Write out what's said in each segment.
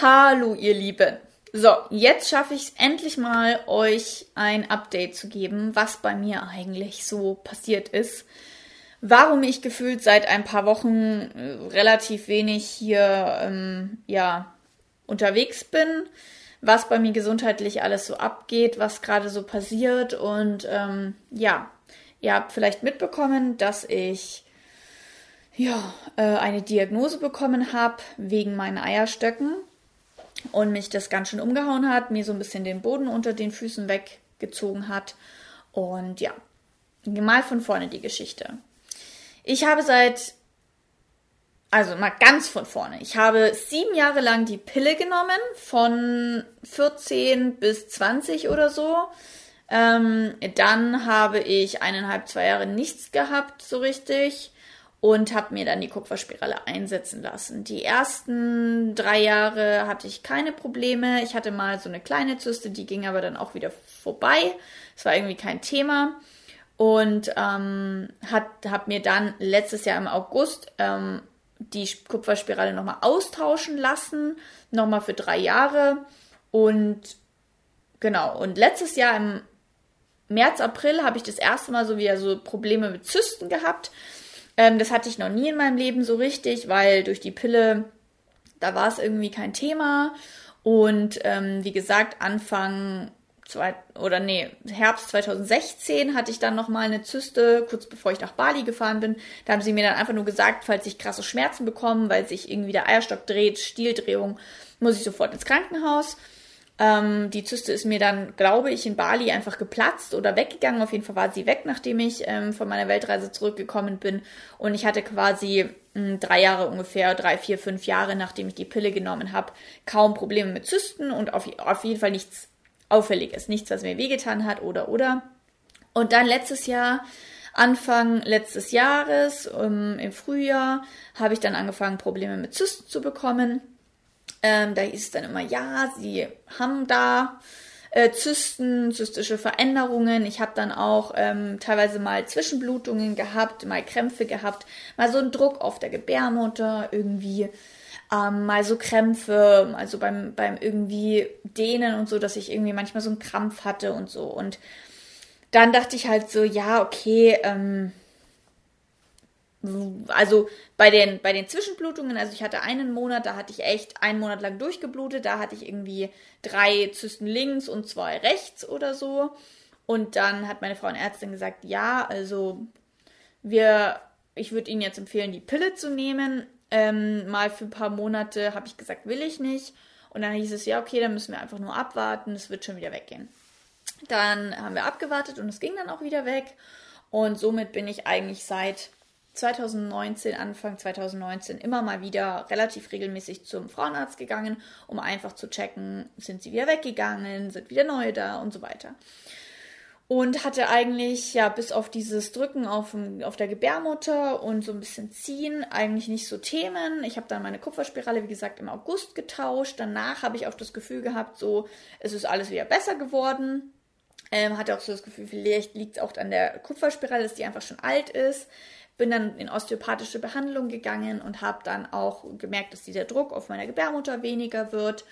Hallo, ihr Lieben. So, jetzt schaffe ich es endlich mal, euch ein Update zu geben, was bei mir eigentlich so passiert ist. Warum ich gefühlt seit ein paar Wochen äh, relativ wenig hier, ähm, ja, unterwegs bin, was bei mir gesundheitlich alles so abgeht, was gerade so passiert und ähm, ja, ihr habt vielleicht mitbekommen, dass ich ja, äh, eine Diagnose bekommen habe wegen meinen Eierstöcken und mich das ganz schön umgehauen hat, mir so ein bisschen den Boden unter den Füßen weggezogen hat. Und ja, mal von vorne die Geschichte. Ich habe seit, also mal ganz von vorne, ich habe sieben Jahre lang die Pille genommen, von 14 bis 20 oder so. Ähm, dann habe ich eineinhalb, zwei Jahre nichts gehabt, so richtig und habe mir dann die Kupferspirale einsetzen lassen. Die ersten drei Jahre hatte ich keine Probleme. Ich hatte mal so eine kleine Zyste, die ging aber dann auch wieder vorbei. Es war irgendwie kein Thema. Und ähm, habe mir dann letztes Jahr im August ähm, die Kupferspirale nochmal austauschen lassen, nochmal für drei Jahre. Und genau, und letztes Jahr im März, April habe ich das erste Mal so wieder so Probleme mit Zysten gehabt. Ähm, das hatte ich noch nie in meinem Leben so richtig, weil durch die Pille, da war es irgendwie kein Thema. Und ähm, wie gesagt, Anfang zwei, oder nee, Herbst 2016 hatte ich dann nochmal eine Zyste, kurz bevor ich nach Bali gefahren bin. Da haben sie mir dann einfach nur gesagt, falls ich krasse Schmerzen bekomme, weil sich irgendwie der Eierstock dreht, Stieldrehung, muss ich sofort ins Krankenhaus. Ähm, die Zyste ist mir dann, glaube ich, in Bali einfach geplatzt oder weggegangen. Auf jeden Fall war sie weg, nachdem ich ähm, von meiner Weltreise zurückgekommen bin. Und ich hatte quasi mh, hm, drei Jahre ungefähr, drei, vier, fünf Jahre, nachdem ich die Pille genommen habe, kaum Probleme mit Zysten und auf, auf jeden Fall nichts Auffälliges, nichts, was mir wehgetan hat oder oder. Und dann letztes Jahr Anfang letztes Jahres, um, ähm, im Frühjahr, habe ich dann angefangen, Probleme mit Zysten zu bekommen. Ähm, da hieß es dann immer, ja, sie haben da äh, Zysten, zystische Veränderungen. Ich habe dann auch ähm, teilweise mal Zwischenblutungen gehabt, mal Krämpfe gehabt, mal so einen Druck auf der Gebärmutter irgendwie. Ähm, mal so Krämpfe, also beim, beim irgendwie Dehnen und so, dass ich irgendwie manchmal so einen Krampf hatte und so. Und dann dachte ich halt so, ja, okay, ähm, also bei den, bei den Zwischenblutungen, also ich hatte einen Monat, da hatte ich echt einen Monat lang durchgeblutet, da hatte ich irgendwie drei Zysten links und zwei rechts oder so. Und dann hat meine Frauenärztin gesagt, ja, also wir, ich würde Ihnen jetzt empfehlen, die Pille zu nehmen. Ähm, mal für ein paar Monate habe ich gesagt, will ich nicht. Und dann hieß es, ja, okay, dann müssen wir einfach nur abwarten, es wird schon wieder weggehen. Dann haben wir abgewartet und es ging dann auch wieder weg. Und somit bin ich eigentlich seit 2019, Anfang 2019 immer mal wieder relativ regelmäßig zum Frauenarzt gegangen, um einfach zu checken, sind sie wieder weggegangen, sind wieder neue da und so weiter. Und hatte eigentlich, ja, bis auf dieses Drücken auf, auf der Gebärmutter und so ein bisschen Ziehen, eigentlich nicht so Themen. Ich habe dann meine Kupferspirale, wie gesagt, im August getauscht. Danach habe ich auch das Gefühl gehabt, so, es ist alles wieder besser geworden. Ähm, hatte auch so das Gefühl, vielleicht liegt es auch an der Kupferspirale, dass die einfach schon alt ist bin dann in osteopathische Behandlung gegangen und habe dann auch gemerkt, dass dieser Druck auf meiner Gebärmutter weniger wird.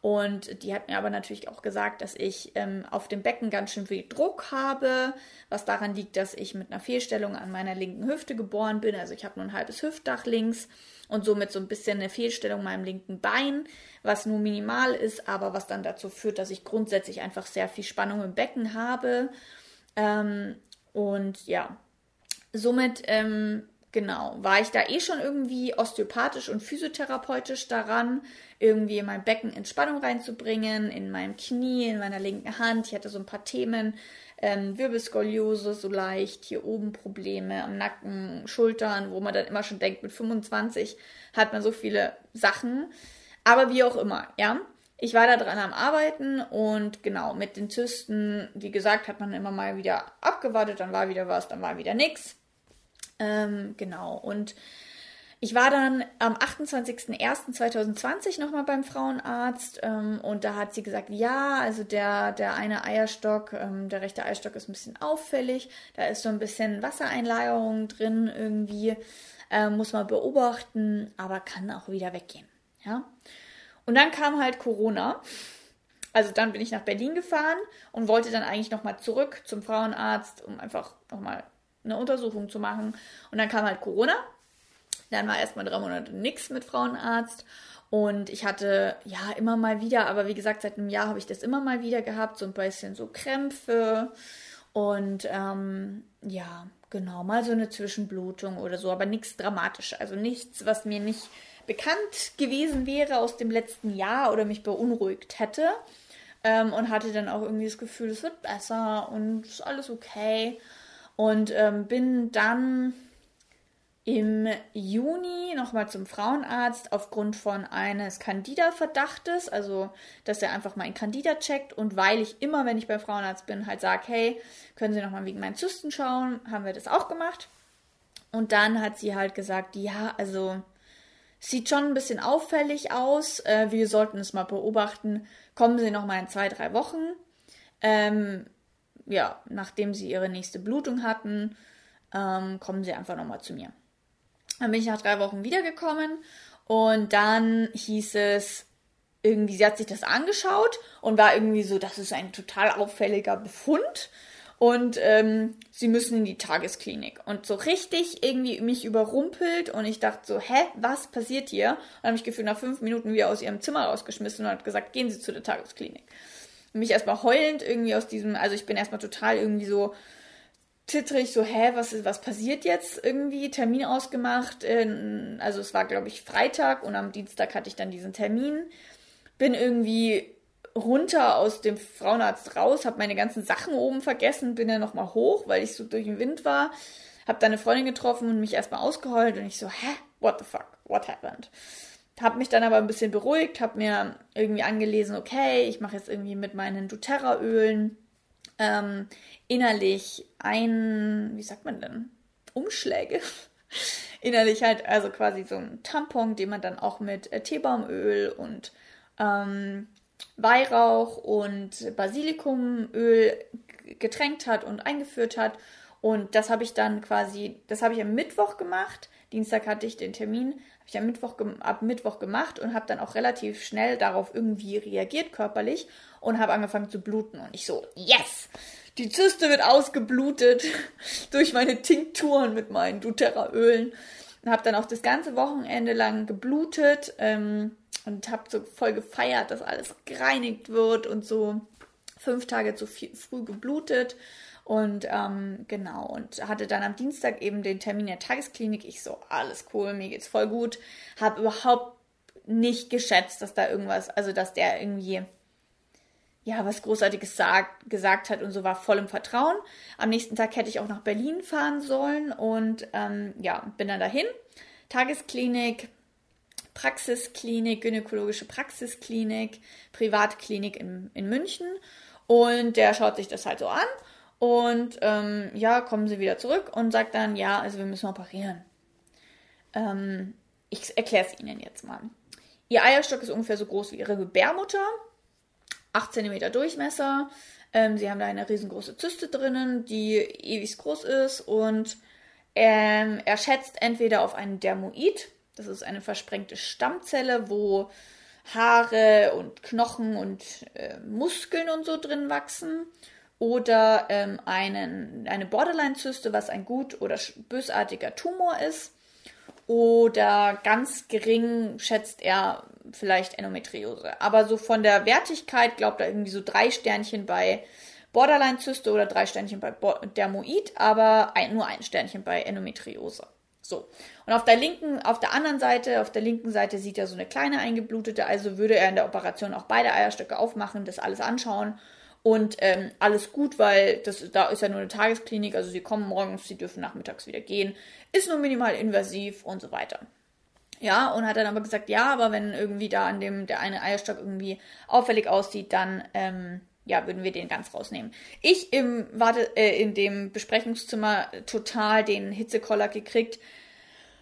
Und die hat mir aber natürlich auch gesagt, dass ich ähm, auf dem Becken ganz schön viel Druck habe, was daran liegt, dass ich mit einer Fehlstellung an meiner linken Hüfte geboren bin. Also ich habe nur ein halbes Hüftdach links und somit so ein bisschen eine Fehlstellung meinem linken Bein, was nur minimal ist, aber was dann dazu führt, dass ich grundsätzlich einfach sehr viel Spannung im Becken habe. Ähm, und ja, Somit, ähm, genau, war ich da eh schon irgendwie osteopathisch und physiotherapeutisch daran, irgendwie in mein Becken Entspannung reinzubringen, in meinem Knie, in meiner linken Hand. Ich hatte so ein paar Themen, ähm, Wirbelskoliose so leicht, hier oben Probleme am Nacken, Schultern, wo man dann immer schon denkt, mit 25 hat man so viele Sachen. Aber wie auch immer, ja. Ich war da dran am Arbeiten und genau, mit den Zysten, wie gesagt, hat man immer mal wieder abgewartet, dann war wieder was, dann war wieder nichts. Ähm, genau. Und ich war dann am 28.01.2020 nochmal beim Frauenarzt ähm, und da hat sie gesagt, ja, also der, der eine Eierstock, ähm, der rechte Eierstock ist ein bisschen auffällig, da ist so ein bisschen Wassereinlagerung drin irgendwie, ähm, muss man beobachten, aber kann auch wieder weggehen. Ja. und dann kam halt Corona. Also dann bin ich nach Berlin gefahren und wollte dann eigentlich nochmal zurück zum Frauenarzt, um einfach nochmal eine Untersuchung zu machen. Und dann kam halt Corona. Dann war erstmal drei Monate nichts mit Frauenarzt. Und ich hatte ja immer mal wieder, aber wie gesagt, seit einem Jahr habe ich das immer mal wieder gehabt, so ein bisschen so Krämpfe und ähm, ja, genau, mal so eine Zwischenblutung oder so, aber nichts dramatisch. Also nichts, was mir nicht bekannt gewesen wäre aus dem letzten Jahr oder mich beunruhigt hätte. Ähm, und hatte dann auch irgendwie das Gefühl, es wird besser und ist alles okay. Und ähm, bin dann im Juni nochmal zum Frauenarzt aufgrund von eines Candida-Verdachtes, also dass er einfach mal ein Candida checkt. Und weil ich immer, wenn ich beim Frauenarzt bin, halt sage, hey, können Sie nochmal wegen meinen Zysten schauen, haben wir das auch gemacht. Und dann hat sie halt gesagt, ja, also sieht schon ein bisschen auffällig aus, äh, wir sollten es mal beobachten, kommen Sie nochmal in zwei, drei Wochen, ähm, ja, nachdem Sie Ihre nächste Blutung hatten, ähm, kommen Sie einfach nochmal zu mir. Dann bin ich nach drei Wochen wiedergekommen und dann hieß es, irgendwie, sie hat sich das angeschaut und war irgendwie so, das ist ein total auffälliger Befund und ähm, sie müssen in die Tagesklinik. Und so richtig irgendwie mich überrumpelt und ich dachte so, hä, was passiert hier? Und habe mich gefühlt nach fünf Minuten wieder aus ihrem Zimmer rausgeschmissen und hat gesagt, gehen Sie zu der Tagesklinik. Mich erstmal heulend irgendwie aus diesem, also ich bin erstmal total irgendwie so zittrig, so, hä, was, was passiert jetzt irgendwie? Termin ausgemacht. In, also es war, glaube ich, Freitag und am Dienstag hatte ich dann diesen Termin. Bin irgendwie runter aus dem Frauenarzt raus, habe meine ganzen Sachen oben vergessen, bin dann nochmal hoch, weil ich so durch den Wind war. Hab da eine Freundin getroffen und mich erstmal ausgeheult und ich so, hä, what the fuck, what happened? Hab mich dann aber ein bisschen beruhigt, hab mir irgendwie angelesen, okay, ich mache jetzt irgendwie mit meinen doTERRA-Ölen ähm, innerlich ein, wie sagt man denn, Umschläge. innerlich halt, also quasi so ein Tampon, den man dann auch mit äh, Teebaumöl und ähm, Weihrauch und Basilikumöl getränkt hat und eingeführt hat. Und das habe ich dann quasi, das habe ich am Mittwoch gemacht. Dienstag hatte ich den Termin, habe ich am Mittwoch, ab Mittwoch gemacht und habe dann auch relativ schnell darauf irgendwie reagiert körperlich und habe angefangen zu bluten. Und ich so, yes! Die Zyste wird ausgeblutet durch meine Tinkturen mit meinen doTERRA-Ölen. Und habe dann auch das ganze Wochenende lang geblutet ähm, und habe so voll gefeiert, dass alles gereinigt wird und so fünf Tage zu viel, früh geblutet. Und ähm, genau, und hatte dann am Dienstag eben den Termin in der Tagesklinik. Ich so, alles cool, mir geht's voll gut. Habe überhaupt nicht geschätzt, dass da irgendwas, also dass der irgendwie ja, was Großartiges sagt, gesagt hat und so war voll im Vertrauen. Am nächsten Tag hätte ich auch nach Berlin fahren sollen und ähm, ja, bin dann dahin. Tagesklinik, Praxisklinik, gynäkologische Praxisklinik, Privatklinik in, in München. Und der schaut sich das halt so an und ähm, ja, kommen sie wieder zurück und sagt dann, ja, also wir müssen operieren. Ähm, ich erkläre es Ihnen jetzt mal. Ihr Eierstock ist ungefähr so groß wie Ihre Gebärmutter 8 cm Durchmesser. Ähm, sie haben da eine riesengroße Zyste drinnen, die ewig groß ist und ähm, er schätzt entweder auf einen Dermoid, das ist eine versprengte Stammzelle, wo Haare und Knochen und äh, Muskeln und so drin wachsen, oder ähm, einen, eine Borderline-Zyste, was ein gut oder bösartiger Tumor ist, oder ganz gering schätzt er vielleicht Endometriose. Aber so von der Wertigkeit glaubt er irgendwie so drei Sternchen bei Borderline-Zyste oder drei Sternchen bei Dermoid, aber ein, nur ein Sternchen bei Endometriose. So. Und auf der linken, auf der anderen Seite, auf der linken Seite sieht er so eine kleine eingeblutete, also würde er in der Operation auch beide Eierstöcke aufmachen, das alles anschauen und ähm, alles gut, weil das, da ist ja nur eine Tagesklinik, also sie kommen morgens, sie dürfen nachmittags wieder gehen, ist nur minimal invasiv und so weiter. Ja, und hat dann aber gesagt, ja, aber wenn irgendwie da an dem der eine Eierstock irgendwie auffällig aussieht, dann ähm, ja, würden wir den ganz rausnehmen. Ich im warte äh, in dem Besprechungszimmer total den Hitzekoller gekriegt,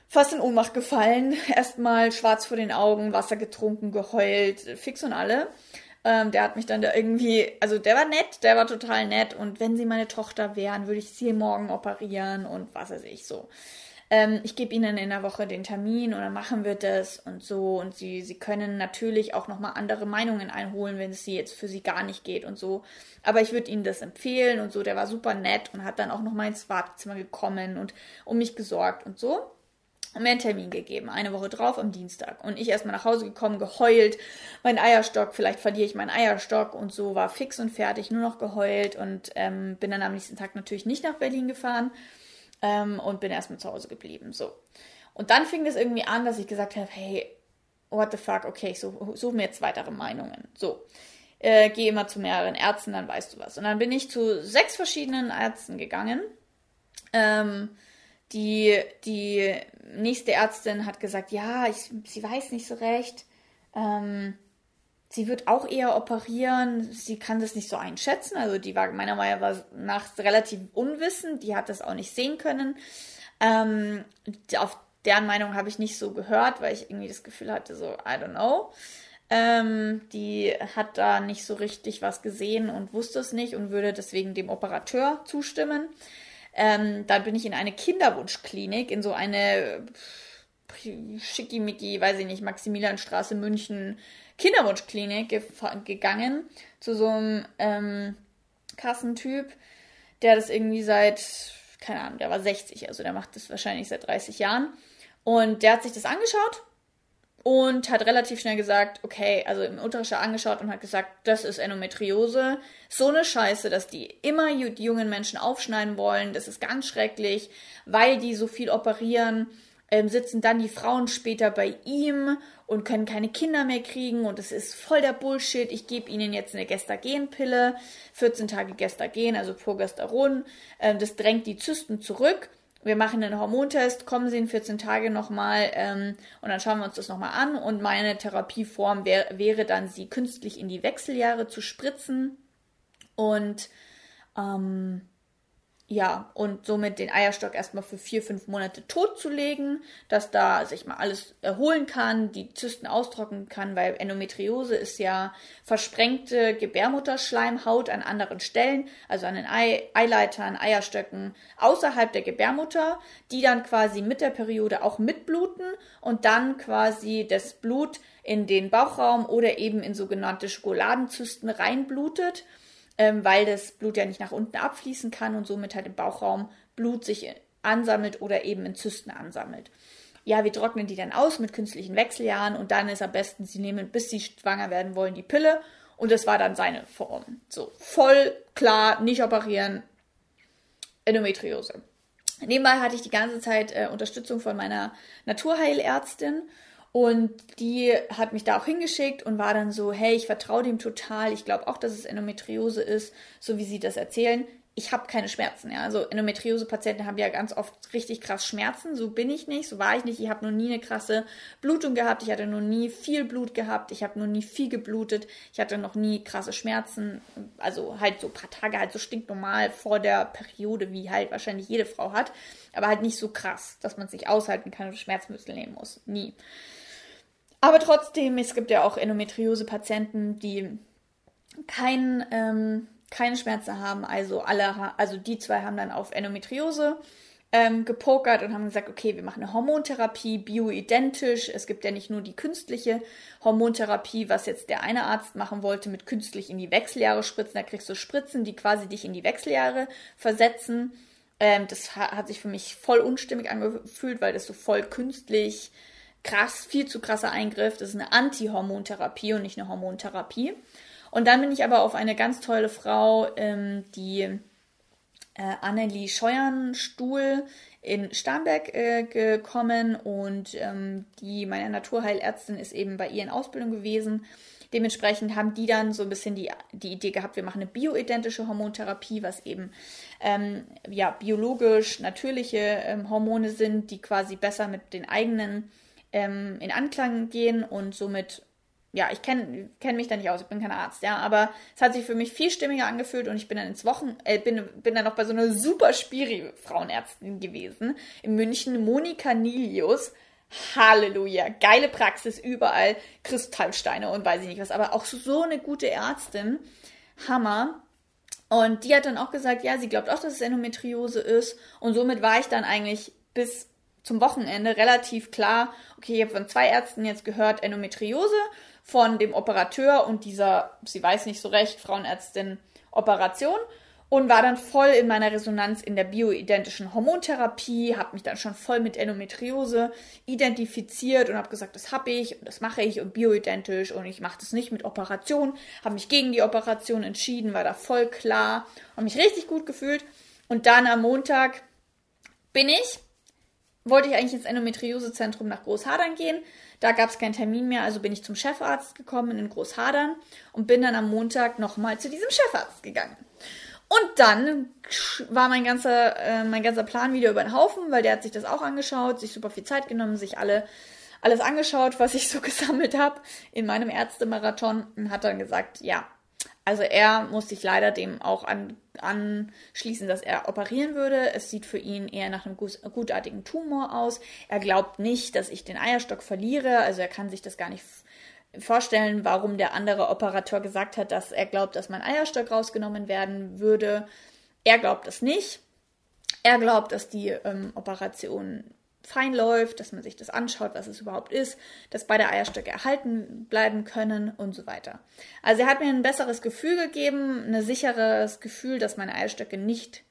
fast in Ohnmacht gefallen, erstmal schwarz vor den Augen, Wasser getrunken, geheult, fix und alle. Ähm, der hat mich dann da irgendwie, also der war nett, der war total nett und wenn sie meine Tochter wären, würde ich sie morgen operieren und was weiß ich so. ähm, ich gebe Ihnen in der Woche den Termin und dann machen wir das und so. Und Sie, Sie können natürlich auch nochmal andere Meinungen einholen, wenn es Sie jetzt für Sie gar nicht geht und so. Aber ich würde Ihnen das empfehlen und so. Der war super nett und hat dann auch nochmal ins Wartezimmer gekommen und um mich gesorgt und so mir einen Termin gegeben, eine Woche drauf am Dienstag. Und ich erstmal nach Hause gekommen, geheult, mein Eierstock, vielleicht verliere ich meinen Eierstock und so, war fix und fertig, nur noch geheult und ähm, bin dann am nächsten Tag natürlich nicht nach Berlin gefahren ähm, und bin erstmal zu Hause geblieben. So. Und dann fing es irgendwie an, dass ich gesagt habe, hey, what the fuck, okay, ich suche such mir jetzt weitere Meinungen. So. Äh, geh immer zu mehreren Ärzten, dann weißt du was. Und dann bin ich zu sechs verschiedenen Ärzten gegangen. Ähm, die, die nächste Ärztin hat gesagt, ja, ich, sie weiß nicht so recht. Ähm, sie wird auch eher operieren. Sie kann das nicht so einschätzen. Also die war meiner Meinung nach relativ unwissend. Die hat das auch nicht sehen können. Ähm, auf deren Meinung habe ich nicht so gehört, weil ich irgendwie das Gefühl hatte, so, I don't know. Ähm, die hat da nicht so richtig was gesehen und wusste es nicht und würde deswegen dem Operateur zustimmen. Ähm, dann bin ich in eine Kinderwunschklinik, in so eine schickimicki, weiß ich nicht, Maximilianstraße München Kinderwunschklinik ge gegangen zu so einem ähm, Kassentyp, der das irgendwie seit, keine Ahnung, der war 60, also der macht das wahrscheinlich seit 30 Jahren. Und der hat sich das angeschaut und hat relativ schnell gesagt, okay, also im Ultraschall angeschaut und hat gesagt, das ist Endometriose. So eine Scheiße, dass die immer jungen Menschen aufschneiden wollen. Das ist ganz schrecklich, weil die so viel operieren. Ähm, sitzen dann die Frauen später bei ihm und können keine Kinder mehr kriegen und es ist voll der Bullshit. Ich gebe ihnen jetzt eine Gestagenpille, 14 Tage Gestagen, also Progesteron. Ähm, das drängt die Zysten zurück wir machen einen Hormontest, kommen Sie in 14 Tage nochmal ähm, und dann schauen wir uns das nochmal an. Und meine Therapieform wär, wäre dann, sie künstlich in die Wechseljahre zu spritzen und ähm, ja, und somit den Eierstock erstmal für vier, fünf Monate totzulegen, dass da sich mal alles erholen kann, die Zysten austrocknen kann, weil Endometriose ist ja versprengte Gebärmutterschleimhaut an anderen Stellen, also an den Ei Eileitern, Eierstöcken außerhalb der Gebärmutter, die dann quasi mit der Periode auch mitbluten und dann quasi das Blut in den Bauchraum oder eben in sogenannte Schokoladenzysten reinblutet ähm, weil das Blut ja nicht nach unten abfließen kann und somit halt im Bauchraum Blut sich ansammelt oder eben in Zysten ansammelt. Ja, wir trocknen die dann aus mit künstlichen Wechseljahren und dann ist am besten, sie nehmen, bis sie schwanger werden wollen, die Pille und das war dann seine Form. So, voll klar, nicht operieren, Endometriose. Nebenbei hatte ich die ganze Zeit äh, Unterstützung von meiner Naturheilärztin und die hat mich da auch hingeschickt und war dann so, hey, ich vertraue dem total. Ich glaube auch, dass es Endometriose ist, so wie sie das erzählen. Ich habe keine Schmerzen. Ja. Also Endometriose-Patienten haben ja ganz oft richtig krass Schmerzen. So bin ich nicht, so war ich nicht. Ich habe noch nie eine krasse Blutung gehabt. Ich hatte noch nie viel Blut gehabt. Ich habe noch nie viel geblutet. Ich hatte noch nie krasse Schmerzen. Also halt so ein paar Tage halt so stinknormal vor der Periode, wie halt wahrscheinlich jede Frau hat. Aber halt nicht so krass, dass man sich aushalten kann und Schmerzmittel nehmen muss. Nie. Aber trotzdem, es gibt ja auch Endometriose-Patienten, die kein, ähm, keine Schmerzen haben. Also alle, also die zwei haben dann auf Endometriose ähm, gepokert und haben gesagt, okay, wir machen eine Hormontherapie, bioidentisch. Es gibt ja nicht nur die künstliche Hormontherapie, was jetzt der eine Arzt machen wollte, mit künstlich in die Wechseljahre spritzen. Da kriegst du Spritzen, die quasi dich in die Wechseljahre versetzen. Ähm, das hat sich für mich voll unstimmig angefühlt, weil das so voll künstlich krass, viel zu krasser Eingriff. Das ist eine Anti-Hormontherapie und nicht eine Hormontherapie. Und dann bin ich aber auf eine ganz tolle Frau, ähm, die äh, Annelie Scheuernstuhl in Starnberg äh, gekommen und ähm, die meine Naturheilärztin ist eben bei ihr in Ausbildung gewesen. Dementsprechend haben die dann so ein bisschen die, die Idee gehabt, wir machen eine bioidentische Hormontherapie, was eben ähm, ja, biologisch natürliche ähm, Hormone sind, die quasi besser mit den eigenen ähm, in Anklang gehen und somit, ja, ich kenne kenn mich da nicht aus, ich bin kein Arzt, ja, aber es hat sich für mich viel stimmiger angefühlt und ich bin dann ins Wochen, äh, bin, bin dann noch bei so einer super Spiri-Frauenärztin gewesen in München, Monika Nilius. Halleluja, geile Praxis überall, Kristallsteine und weiß ich nicht was, aber auch so eine gute Ärztin, Hammer. Und die hat dann auch gesagt, ja, sie glaubt auch, dass es Endometriose ist. Und somit war ich dann eigentlich bis zum Wochenende relativ klar, okay, ich habe von zwei Ärzten jetzt gehört Endometriose, von dem Operateur und dieser, sie weiß nicht so recht, Frauenärztin Operation und war dann voll in meiner Resonanz in der bioidentischen Hormontherapie, habe mich dann schon voll mit Endometriose identifiziert und habe gesagt, das habe ich und das mache ich und bioidentisch und ich mache das nicht mit Operation, habe mich gegen die Operation entschieden, war da voll klar und mich richtig gut gefühlt und dann am Montag bin ich wollte ich eigentlich ins Endometriosezentrum nach Großhadern gehen. Da gab es keinen Termin mehr, also bin ich zum Chefarzt gekommen in Großhadern und bin dann am Montag nochmal zu diesem Chefarzt gegangen. Und dann war mein ganzer, äh, mein ganzer Plan wieder über den Haufen, weil der hat sich das auch angeschaut, sich super viel Zeit genommen, sich alle, alles angeschaut, was ich so gesammelt habe in meinem Ärztemarathon und hat dann gesagt, ja, also er muss sich leider dem auch an, anschließen, dass er operieren würde. Es sieht für ihn eher nach einem gutartigen Tumor aus. Er glaubt nicht, dass ich den Eierstock verliere. Also er kann sich das gar nicht vorstellen, warum der andere Operateur gesagt hat, dass er glaubt, dass mein Eierstock rausgenommen werden würde. Er glaubt es nicht. Er glaubt, dass die ähm, Operation fein läuft, dass man sich das anschaut, was es überhaupt ist, dass beide Eierstöcke erhalten bleiben können und so weiter. Also er hat mir ein besseres Gefühl gegeben, ein sicheres Gefühl, dass meine Eierstöcke nicht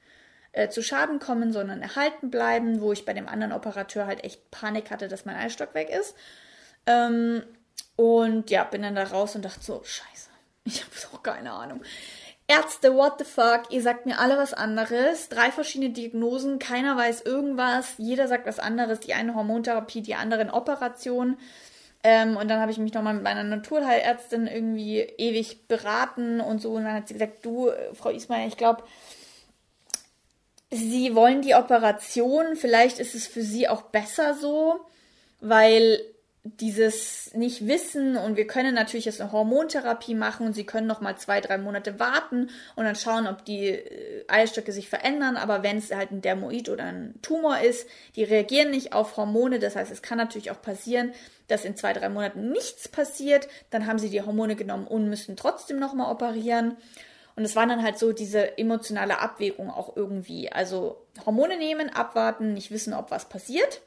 äh, zu Schaden kommen, sondern erhalten bleiben, wo ich bei dem anderen Operateur halt echt Panik hatte, dass mein Eierstock weg ist. Ähm, und ja, bin dann da raus und dachte so, scheiße, ich habe doch keine Ahnung. Ärzte, what the fuck, ihr sagt mir alle was anderes. Drei verschiedene Diagnosen, keiner weiß irgendwas, jeder sagt was anderes. Die eine Hormontherapie, die anderen Operation. Ähm, und dann habe ich mich nochmal mit meiner Naturheilärztin irgendwie ewig beraten und so. Und dann hat sie gesagt, du, Frau Ismail, ich glaube, Sie wollen die Operation, vielleicht ist es für Sie auch besser so, weil dieses nicht wissen und wir können natürlich jetzt eine Hormontherapie machen und sie können noch mal zwei, drei Monate warten und dann schauen, ob die äh, Eierstöcke sich verändern, aber wenn es halt ein Dermoid oder ein Tumor ist, die reagieren nicht auf Hormone, das heißt, es kann natürlich auch passieren, dass in zwei, drei Monaten nichts passiert, dann haben sie die Hormone genommen und müssen trotzdem noch mal operieren. Und es war dann halt so diese emotionale Abwägung auch irgendwie, also Hormone nehmen, abwarten, nicht wissen, ob was passiert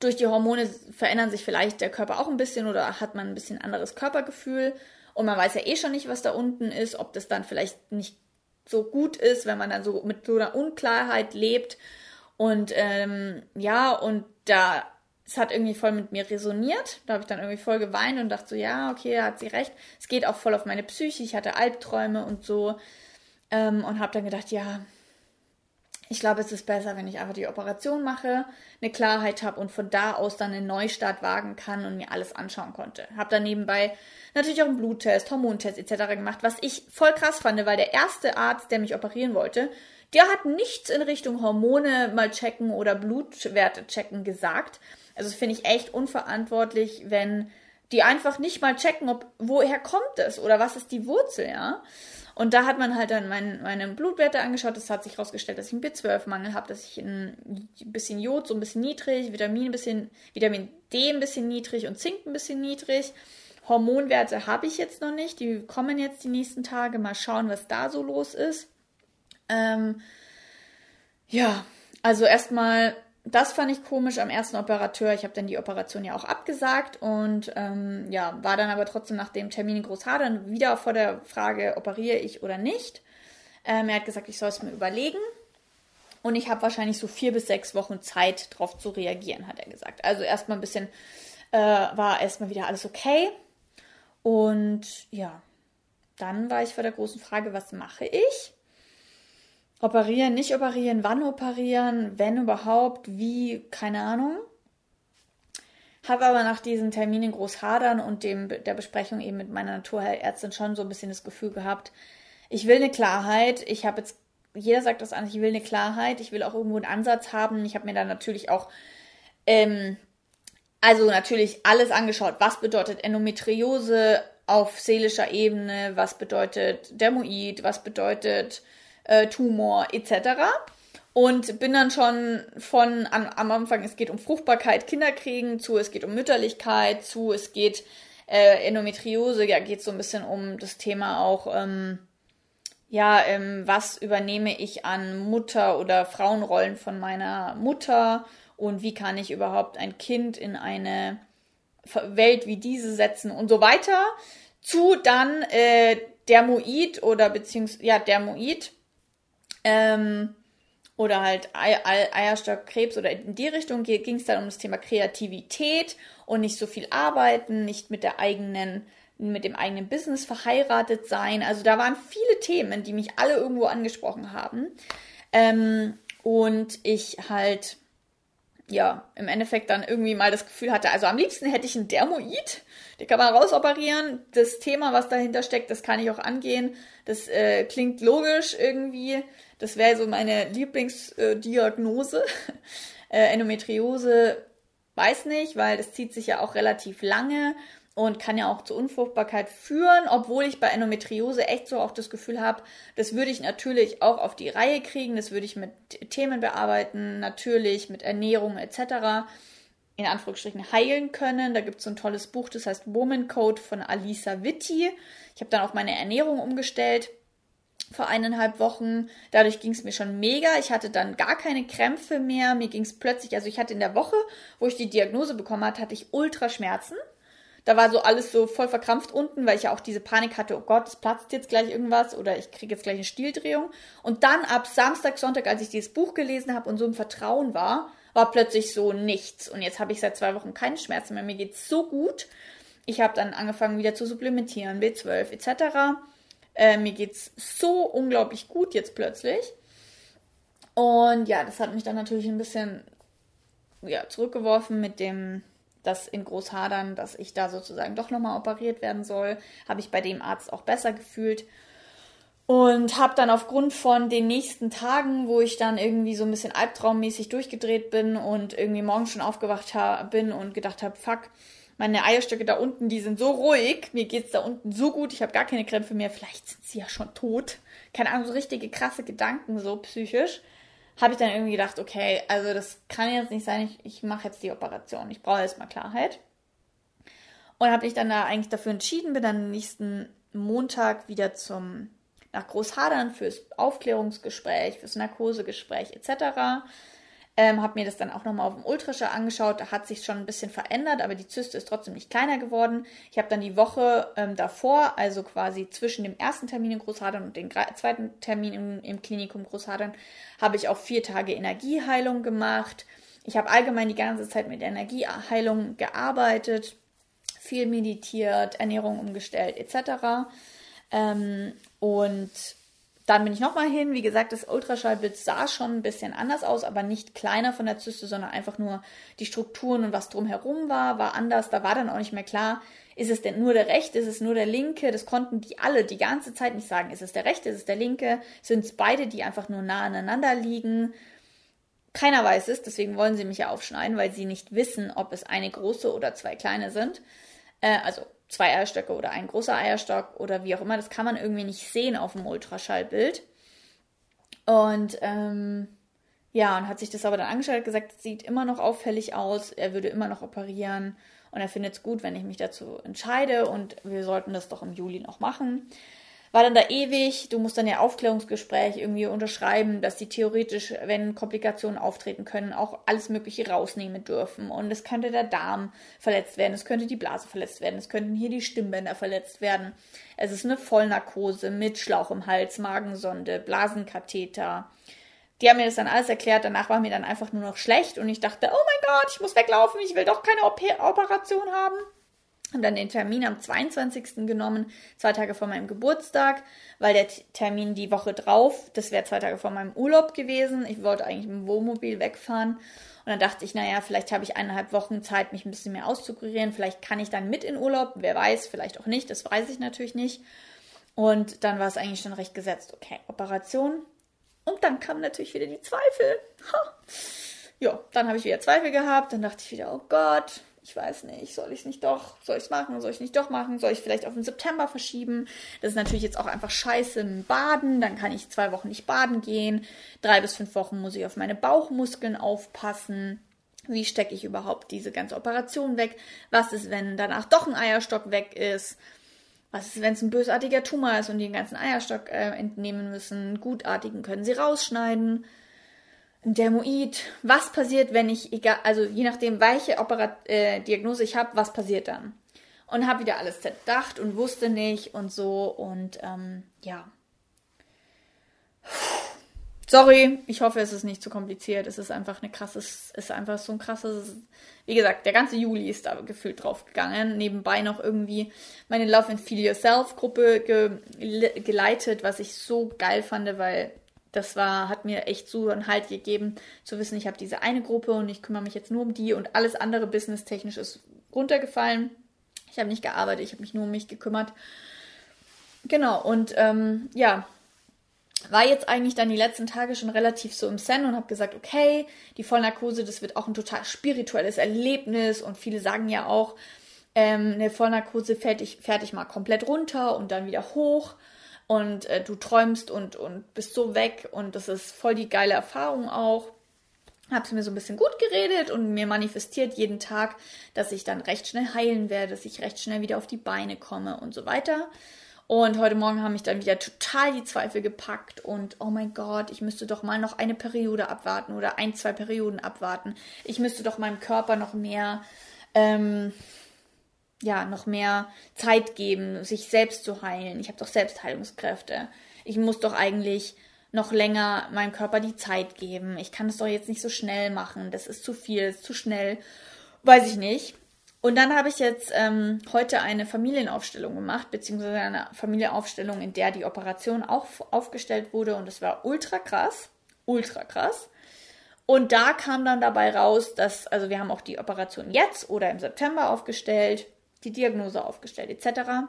durch die Hormone verändern sich vielleicht der Körper auch ein bisschen oder hat man ein bisschen anderes Körpergefühl. Und man weiß ja eh schon nicht, was da unten ist, ob das dann vielleicht nicht so gut ist, wenn man dann so mit so einer Unklarheit lebt. Und ähm, ja, und da, es hat irgendwie voll mit mir resoniert. Da habe ich dann irgendwie voll geweint und dachte so, ja, okay, hat sie recht. Es geht auch voll auf meine Psyche. Ich hatte Albträume und so. Ähm, und habe dann gedacht, ja, ich glaube, es ist besser, wenn ich einfach die Operation mache, eine Klarheit habe und von da aus dann einen Neustart wagen kann und mir alles anschauen konnte. Habe dann nebenbei natürlich auch einen Bluttest, Hormontest etc. gemacht, was ich voll krass fand, weil der erste Arzt, der mich operieren wollte, der hat nichts in Richtung Hormone mal checken oder Blutwerte checken gesagt. Also finde ich echt unverantwortlich, wenn die einfach nicht mal checken, ob woher kommt es oder was ist die Wurzel, ja. Und da hat man halt dann mein, meine Blutwerte angeschaut. Es hat sich herausgestellt, dass ich einen B12-Mangel habe, dass ich ein bisschen Jod so ein bisschen niedrig, Vitamin ein bisschen, Vitamin D ein bisschen niedrig und Zink ein bisschen niedrig. Hormonwerte habe ich jetzt noch nicht. Die kommen jetzt die nächsten Tage. Mal schauen, was da so los ist. Ähm, ja, also erstmal das fand ich komisch am ersten Operateur. Ich habe dann die Operation ja auch abgesagt und ähm, ja, war dann aber trotzdem nach dem Termin in Großhadern wieder vor der Frage, operiere ich oder nicht. Ähm, er hat gesagt, ich soll es mir überlegen. Und ich habe wahrscheinlich so vier bis sechs Wochen Zeit, darauf zu reagieren, hat er gesagt. Also erstmal ein bisschen, äh, war erstmal wieder alles okay. Und ja, dann war ich vor der großen Frage, was mache ich? Operieren, nicht operieren, wann operieren, wenn überhaupt, wie, keine Ahnung. Habe aber nach diesen Terminen groß hadern und dem, der Besprechung eben mit meiner Naturheilärztin schon so ein bisschen das Gefühl gehabt, ich will eine Klarheit. Ich habe jetzt, jeder sagt das an, ich will eine Klarheit. Ich will auch irgendwo einen Ansatz haben. Ich habe mir dann natürlich auch, ähm, also natürlich alles angeschaut. Was bedeutet Endometriose auf seelischer Ebene? Was bedeutet Dermoid? Was bedeutet äh, Tumor etc. Und bin dann schon von am, am Anfang, es geht um Fruchtbarkeit, Kinderkriegen, zu es geht um Mütterlichkeit, zu es geht äh, Endometriose, ja, geht so ein bisschen um das Thema auch, ähm, ja, ähm, was übernehme ich an Mutter- oder Frauenrollen von meiner Mutter und wie kann ich überhaupt ein Kind in eine Welt wie diese setzen und so weiter. Zu dann äh, Dermoid oder beziehungsweise, ja, Dermoid. Ähm, oder halt Eierstockkrebs oder in die Richtung ging es dann um das Thema Kreativität und nicht so viel arbeiten, nicht mit der eigenen, mit dem eigenen Business verheiratet sein. Also da waren viele Themen, die mich alle irgendwo angesprochen haben. Ähm, und ich halt ja, im Endeffekt dann irgendwie mal das Gefühl hatte, also am liebsten hätte ich einen Dermoid, den kann man rausoperieren. Das Thema, was dahinter steckt, das kann ich auch angehen. Das äh, klingt logisch irgendwie. Das wäre so meine Lieblingsdiagnose. Äh, Endometriose weiß nicht, weil das zieht sich ja auch relativ lange und kann ja auch zur Unfruchtbarkeit führen, obwohl ich bei Endometriose echt so auch das Gefühl habe, das würde ich natürlich auch auf die Reihe kriegen, das würde ich mit Themen bearbeiten, natürlich mit Ernährung etc. in Anführungsstrichen heilen können. Da gibt es so ein tolles Buch, das heißt Woman Code von Alisa Witti. Ich habe dann auch meine Ernährung umgestellt vor eineinhalb Wochen. Dadurch ging es mir schon mega. Ich hatte dann gar keine Krämpfe mehr. Mir ging es plötzlich, also ich hatte in der Woche, wo ich die Diagnose bekommen hatte, hatte ich Ultraschmerzen. Da war so alles so voll verkrampft unten, weil ich ja auch diese Panik hatte, oh Gott, es platzt jetzt gleich irgendwas oder ich kriege jetzt gleich eine Stieldrehung. Und dann ab Samstag, Sonntag, als ich dieses Buch gelesen habe und so im Vertrauen war, war plötzlich so nichts. Und jetzt habe ich seit zwei Wochen keine Schmerzen mehr. Mir geht's so gut. Ich habe dann angefangen wieder zu supplementieren, B12 etc. Äh, mir geht's so unglaublich gut jetzt plötzlich. Und ja, das hat mich dann natürlich ein bisschen ja, zurückgeworfen mit dem das in Großhadern, dass ich da sozusagen doch nochmal operiert werden soll, habe ich bei dem Arzt auch besser gefühlt. Und habe dann aufgrund von den nächsten Tagen, wo ich dann irgendwie so ein bisschen albtraummäßig durchgedreht bin und irgendwie morgens schon aufgewacht bin und gedacht habe, fuck, meine Eierstöcke da unten, die sind so ruhig, mir geht's da unten so gut, ich habe gar keine Krämpfe mehr, vielleicht sind sie ja schon tot. Keine Ahnung, so richtige krasse Gedanken, so psychisch habe ich dann irgendwie gedacht, okay, also das kann jetzt nicht sein, ich, ich mache jetzt die Operation, ich brauche jetzt mal Klarheit. Und habe mich dann da eigentlich dafür entschieden, bin dann nächsten Montag wieder zum nach Großhadern fürs Aufklärungsgespräch, fürs Narkosegespräch etc. Ähm, habe mir das dann auch nochmal auf dem Ultraschall angeschaut. Da hat sich schon ein bisschen verändert, aber die Zyste ist trotzdem nicht kleiner geworden. Ich habe dann die Woche ähm, davor, also quasi zwischen dem ersten Termin in Großhadern und dem zweiten Termin im, im Klinikum Großhadern, habe ich auch vier Tage Energieheilung gemacht. Ich habe allgemein die ganze Zeit mit Energieheilung gearbeitet, viel meditiert, Ernährung umgestellt etc. Ähm, und dann bin ich nochmal hin. Wie gesagt, das Ultraschallbild sah schon ein bisschen anders aus, aber nicht kleiner von der Zyste, sondern einfach nur die Strukturen und was drumherum war, war anders. Da war dann auch nicht mehr klar, ist es denn nur der rechte, ist es nur der linke? Das konnten die alle die ganze Zeit nicht sagen. Ist es der rechte, ist es der linke? Sind es beide, die einfach nur nah aneinander liegen? Keiner weiß es, deswegen wollen sie mich ja aufschneiden, weil sie nicht wissen, ob es eine große oder zwei kleine sind. Äh, also zwei Eierstöcke oder ein großer Eierstock oder wie auch immer. Das kann man irgendwie nicht sehen auf dem Ultraschallbild. Und ähm, ja, und hat sich das aber dann angeschaut, gesagt, es sieht immer noch auffällig aus, er würde immer noch operieren und er findet es gut, wenn ich mich dazu entscheide und wir sollten das doch im Juli noch machen war dann da ewig. Du musst dann ja Aufklärungsgespräch irgendwie unterschreiben, dass die theoretisch, wenn Komplikationen auftreten können, auch alles Mögliche rausnehmen dürfen. Und es könnte der Darm verletzt werden, es könnte die Blase verletzt werden, es könnten hier die Stimmbänder verletzt werden. Es ist eine Vollnarkose mit Schlauch im Hals, Magensonde, Blasenkatheter. Die haben mir das dann alles erklärt. Danach war mir dann einfach nur noch schlecht und ich dachte, oh mein Gott, ich muss weglaufen, ich will doch keine Operation haben und dann den Termin am 22. genommen, zwei Tage vor meinem Geburtstag, weil der Termin die Woche drauf, das wäre zwei Tage vor meinem Urlaub gewesen. Ich wollte eigentlich dem Wohnmobil wegfahren. Und dann dachte ich, naja, vielleicht habe ich eineinhalb Wochen Zeit, mich ein bisschen mehr auszukurieren. Vielleicht kann ich dann mit in Urlaub. Wer weiß, vielleicht auch nicht. Das weiß ich natürlich nicht. Und dann war es eigentlich schon recht gesetzt. Okay, Operation. Und dann kamen natürlich wieder die Zweifel. Ja, dann habe ich wieder Zweifel gehabt. Dann dachte ich wieder, oh Gott, ich weiß nicht, soll ich es nicht doch, soll ich es machen, soll ich nicht doch machen, soll ich vielleicht auf den September verschieben. Das ist natürlich jetzt auch einfach scheiße im Baden, dann kann ich zwei Wochen nicht baden gehen. Drei bis fünf Wochen muss ich auf meine Bauchmuskeln aufpassen. Wie stecke ich überhaupt diese ganze Operation weg? Was ist, wenn danach doch ein Eierstock weg ist? Was ist, wenn es ein bösartiger Tumor ist und die den ganzen Eierstock äh, entnehmen müssen? Gutartigen können sie rausschneiden Dermoid, was passiert, wenn ich, egal, also je nachdem, welche Operat äh, Diagnose ich habe, was passiert dann? Und habe wieder alles zerdacht und wusste nicht und so und ähm, ja. Sorry, ich hoffe, es ist nicht zu kompliziert. Es ist einfach eine krasses, ist einfach so ein krasses, wie gesagt, der ganze Juli ist da gefühlt draufgegangen. Nebenbei noch irgendwie meine Love and Feel Yourself Gruppe ge geleitet, was ich so geil fand, weil das war, hat mir echt so einen Halt gegeben, zu wissen, ich habe diese eine Gruppe und ich kümmere mich jetzt nur um die und alles andere businesstechnisch ist runtergefallen. Ich habe nicht gearbeitet, ich habe mich nur um mich gekümmert. Genau, und ähm, ja, war jetzt eigentlich dann die letzten Tage schon relativ so im Zen und habe gesagt, okay, die Vollnarkose, das wird auch ein total spirituelles Erlebnis und viele sagen ja auch, ähm, eine Vollnarkose fährt dich mal komplett runter und dann wieder hoch und äh, du träumst und, und bist so weg und das ist voll die geile Erfahrung auch. Hab's mir so ein bisschen gut geredet und mir manifestiert jeden Tag, dass ich dann recht schnell heilen werde, dass ich recht schnell wieder auf die Beine komme und so weiter. Und heute Morgen haben mich dann wieder total die Zweifel gepackt und oh mein Gott, ich müsste doch mal noch eine Periode abwarten oder ein, zwei Perioden abwarten. Ich müsste doch meinem Körper noch mehr ähm, ja, noch mehr Zeit geben, sich selbst zu heilen. Ich habe doch Selbstheilungskräfte. Ich muss doch eigentlich noch länger meinem Körper die Zeit geben. Ich kann es doch jetzt nicht so schnell machen. Das ist zu viel, ist zu schnell. Weiß ich nicht. Und dann habe ich jetzt ähm, heute eine Familienaufstellung gemacht, beziehungsweise eine Familienaufstellung, in der die Operation auch aufgestellt wurde. Und es war ultra krass. Ultra krass. Und da kam dann dabei raus, dass, also wir haben auch die Operation jetzt oder im September aufgestellt die Diagnose aufgestellt etc.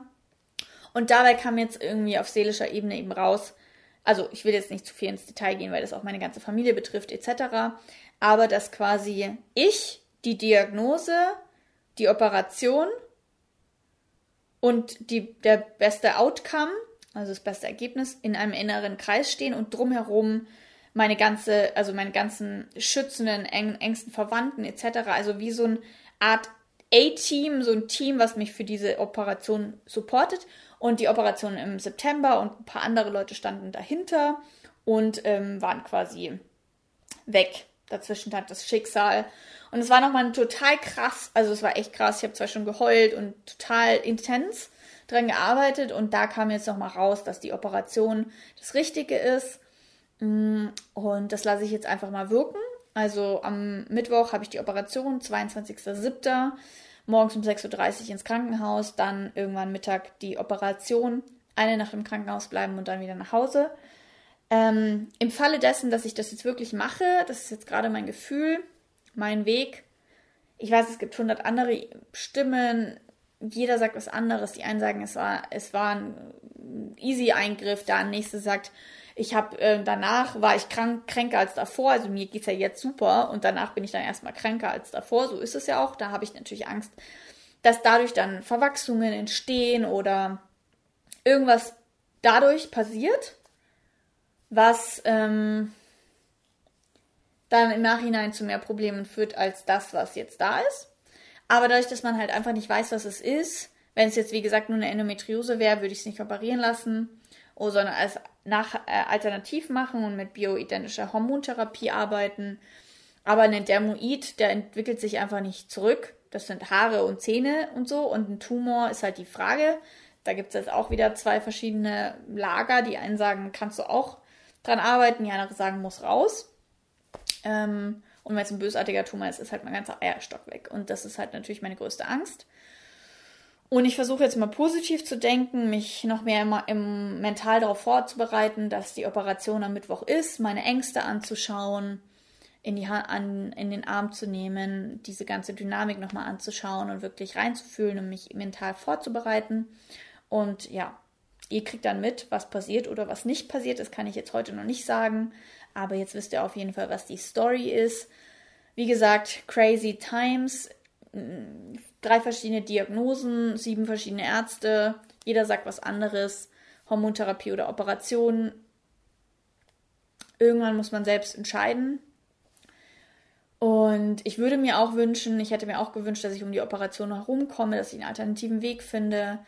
Und dabei kam jetzt irgendwie auf seelischer Ebene eben raus, also ich will jetzt nicht zu viel ins Detail gehen, weil das auch meine ganze Familie betrifft etc. Aber dass quasi ich die Diagnose, die Operation und die, der beste Outcome, also das beste Ergebnis, in einem inneren Kreis stehen und drumherum meine ganze, also meine ganzen schützenden, engsten Verwandten etc. Also wie so eine Art A-Team, so ein Team, was mich für diese Operation supportet. Und die Operation im September und ein paar andere Leute standen dahinter und ähm, waren quasi weg. Dazwischen stand das Schicksal. Und es war nochmal total krass, also es war echt krass. Ich habe zwar schon geheult und total intens dran gearbeitet und da kam jetzt nochmal raus, dass die Operation das Richtige ist. Mm, und das lasse ich jetzt einfach mal wirken. Also am Mittwoch habe ich die Operation, 22.07. Morgens um 6.30 Uhr ins Krankenhaus, dann irgendwann Mittag die Operation, eine Nacht im Krankenhaus bleiben und dann wieder nach Hause. Ähm, Im Falle dessen, dass ich das jetzt wirklich mache, das ist jetzt gerade mein Gefühl, mein Weg. Ich weiß, es gibt 100 andere Stimmen, jeder sagt was anderes. Die einen sagen, es war, es war ein easy Eingriff, der nächste sagt, ich habe äh, danach war ich krank, kränker als davor. Also mir geht's ja jetzt super und danach bin ich dann erstmal kränker als davor. So ist es ja auch. Da habe ich natürlich Angst, dass dadurch dann Verwachsungen entstehen oder irgendwas dadurch passiert, was ähm, dann im Nachhinein zu mehr Problemen führt als das, was jetzt da ist. Aber dadurch, dass man halt einfach nicht weiß, was es ist, wenn es jetzt wie gesagt nur eine Endometriose wäre, würde ich es nicht operieren lassen oh, sondern als nach, äh, alternativ machen und mit bioidentischer Hormontherapie arbeiten. Aber ein Dermoid, der entwickelt sich einfach nicht zurück. Das sind Haare und Zähne und so. Und ein Tumor ist halt die Frage. Da gibt es jetzt auch wieder zwei verschiedene Lager. Die einen sagen, kannst du auch dran arbeiten, die anderen sagen, muss raus. Ähm, und wenn es ein bösartiger Tumor ist, ist halt mein ganzer Eierstock weg. Und das ist halt natürlich meine größte Angst. Und ich versuche jetzt mal positiv zu denken, mich noch mehr im, im mental darauf vorzubereiten, dass die Operation am Mittwoch ist, meine Ängste anzuschauen, in, die an, in den Arm zu nehmen, diese ganze Dynamik nochmal anzuschauen und wirklich reinzufühlen und mich mental vorzubereiten. Und ja, ihr kriegt dann mit, was passiert oder was nicht passiert. Das kann ich jetzt heute noch nicht sagen. Aber jetzt wisst ihr auf jeden Fall, was die Story ist. Wie gesagt, crazy times drei verschiedene Diagnosen, sieben verschiedene Ärzte, jeder sagt was anderes, Hormontherapie oder Operation. Irgendwann muss man selbst entscheiden. Und ich würde mir auch wünschen, ich hätte mir auch gewünscht, dass ich um die Operation herumkomme, dass ich einen alternativen Weg finde.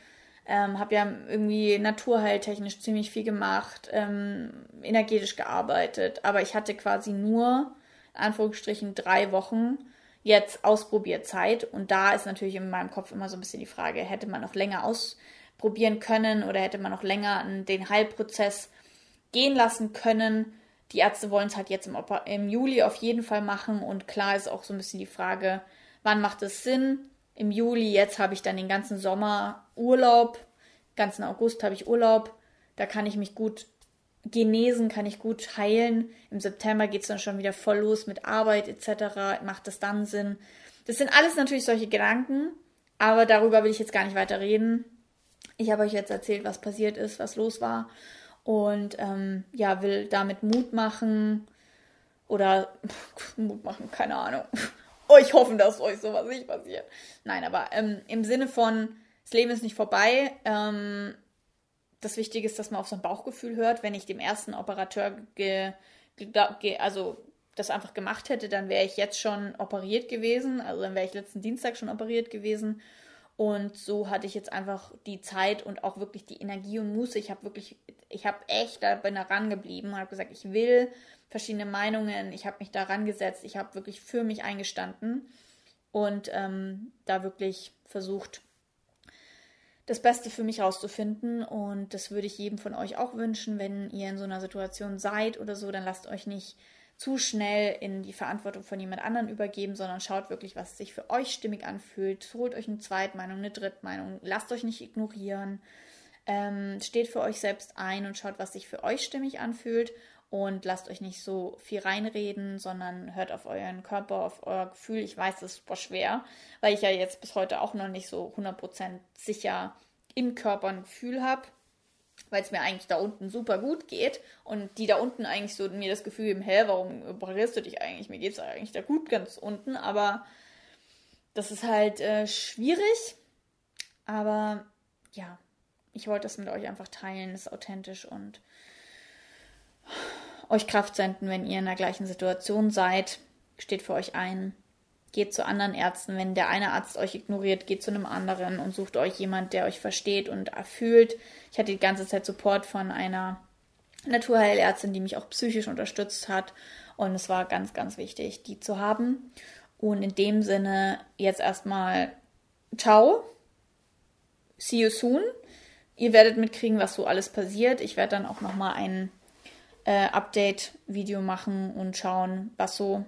Ähm, habe ja irgendwie naturheiltechnisch ziemlich viel gemacht, ähm, energetisch gearbeitet, aber ich hatte quasi nur in Anführungsstrichen drei Wochen jetzt Ausprobierzeit. Und da ist natürlich in meinem Kopf immer so ein bisschen die Frage, hätte man noch länger ausprobieren können oder hätte man noch länger den Heilprozess gehen lassen können. Die Ärzte wollen es halt jetzt im, im Juli auf jeden Fall machen. Und klar ist auch so ein bisschen die Frage, wann macht es Sinn? Im Juli, jetzt habe ich dann den ganzen Sommer Urlaub, ganzen August habe ich Urlaub. Da kann ich mich gut genesen, kann ich gut heilen. Im September geht es dann schon wieder voll los mit Arbeit etc. Macht das dann Sinn? Das sind alles natürlich solche Gedanken, aber darüber will ich jetzt gar nicht weiter reden. Ich habe euch jetzt erzählt, was passiert ist, was los war und ähm, ja, will damit Mut machen oder Mut machen, keine Ahnung. euch hoffen, dass euch sowas nicht passiert. Nein, aber ähm, im Sinne von, das Leben ist nicht vorbei. Ähm, das Wichtige ist, dass man auf sein Bauchgefühl hört. Wenn ich dem ersten Operateur ge, ge, also das einfach gemacht hätte, dann wäre ich jetzt schon operiert gewesen. Also dann wäre ich letzten Dienstag schon operiert gewesen. Und so hatte ich jetzt einfach die Zeit und auch wirklich die Energie und Muße. Ich habe wirklich, ich habe echt, da bin da rangeblieben und habe gesagt, ich will verschiedene Meinungen. Ich habe mich da rangesetzt. Ich habe wirklich für mich eingestanden und ähm, da wirklich versucht, das Beste für mich rauszufinden. Und das würde ich jedem von euch auch wünschen, wenn ihr in so einer Situation seid oder so, dann lasst euch nicht zu schnell in die Verantwortung von jemand anderem übergeben, sondern schaut wirklich, was sich für euch stimmig anfühlt. Holt euch eine Zweitmeinung, eine Drittmeinung. Lasst euch nicht ignorieren. Ähm, steht für euch selbst ein und schaut, was sich für euch stimmig anfühlt. Und lasst euch nicht so viel reinreden, sondern hört auf euren Körper, auf euer Gefühl. Ich weiß, das ist super schwer, weil ich ja jetzt bis heute auch noch nicht so 100% sicher im Körper ein Gefühl habe, weil es mir eigentlich da unten super gut geht und die da unten eigentlich so mir das Gefühl geben, hä, warum operierst du dich eigentlich? Mir geht es eigentlich da gut ganz unten, aber das ist halt äh, schwierig. Aber ja, ich wollte das mit euch einfach teilen, ist authentisch und euch Kraft senden, wenn ihr in der gleichen Situation seid. Steht für euch ein. Geht zu anderen Ärzten. Wenn der eine Arzt euch ignoriert, geht zu einem anderen und sucht euch jemand, der euch versteht und erfüllt. Ich hatte die ganze Zeit Support von einer Naturheilärztin, die mich auch psychisch unterstützt hat. Und es war ganz, ganz wichtig, die zu haben. Und in dem Sinne jetzt erstmal ciao. See you soon. Ihr werdet mitkriegen, was so alles passiert. Ich werde dann auch nochmal einen äh, Update-Video machen und schauen, was so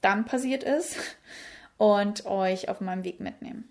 dann passiert ist und euch auf meinem Weg mitnehmen.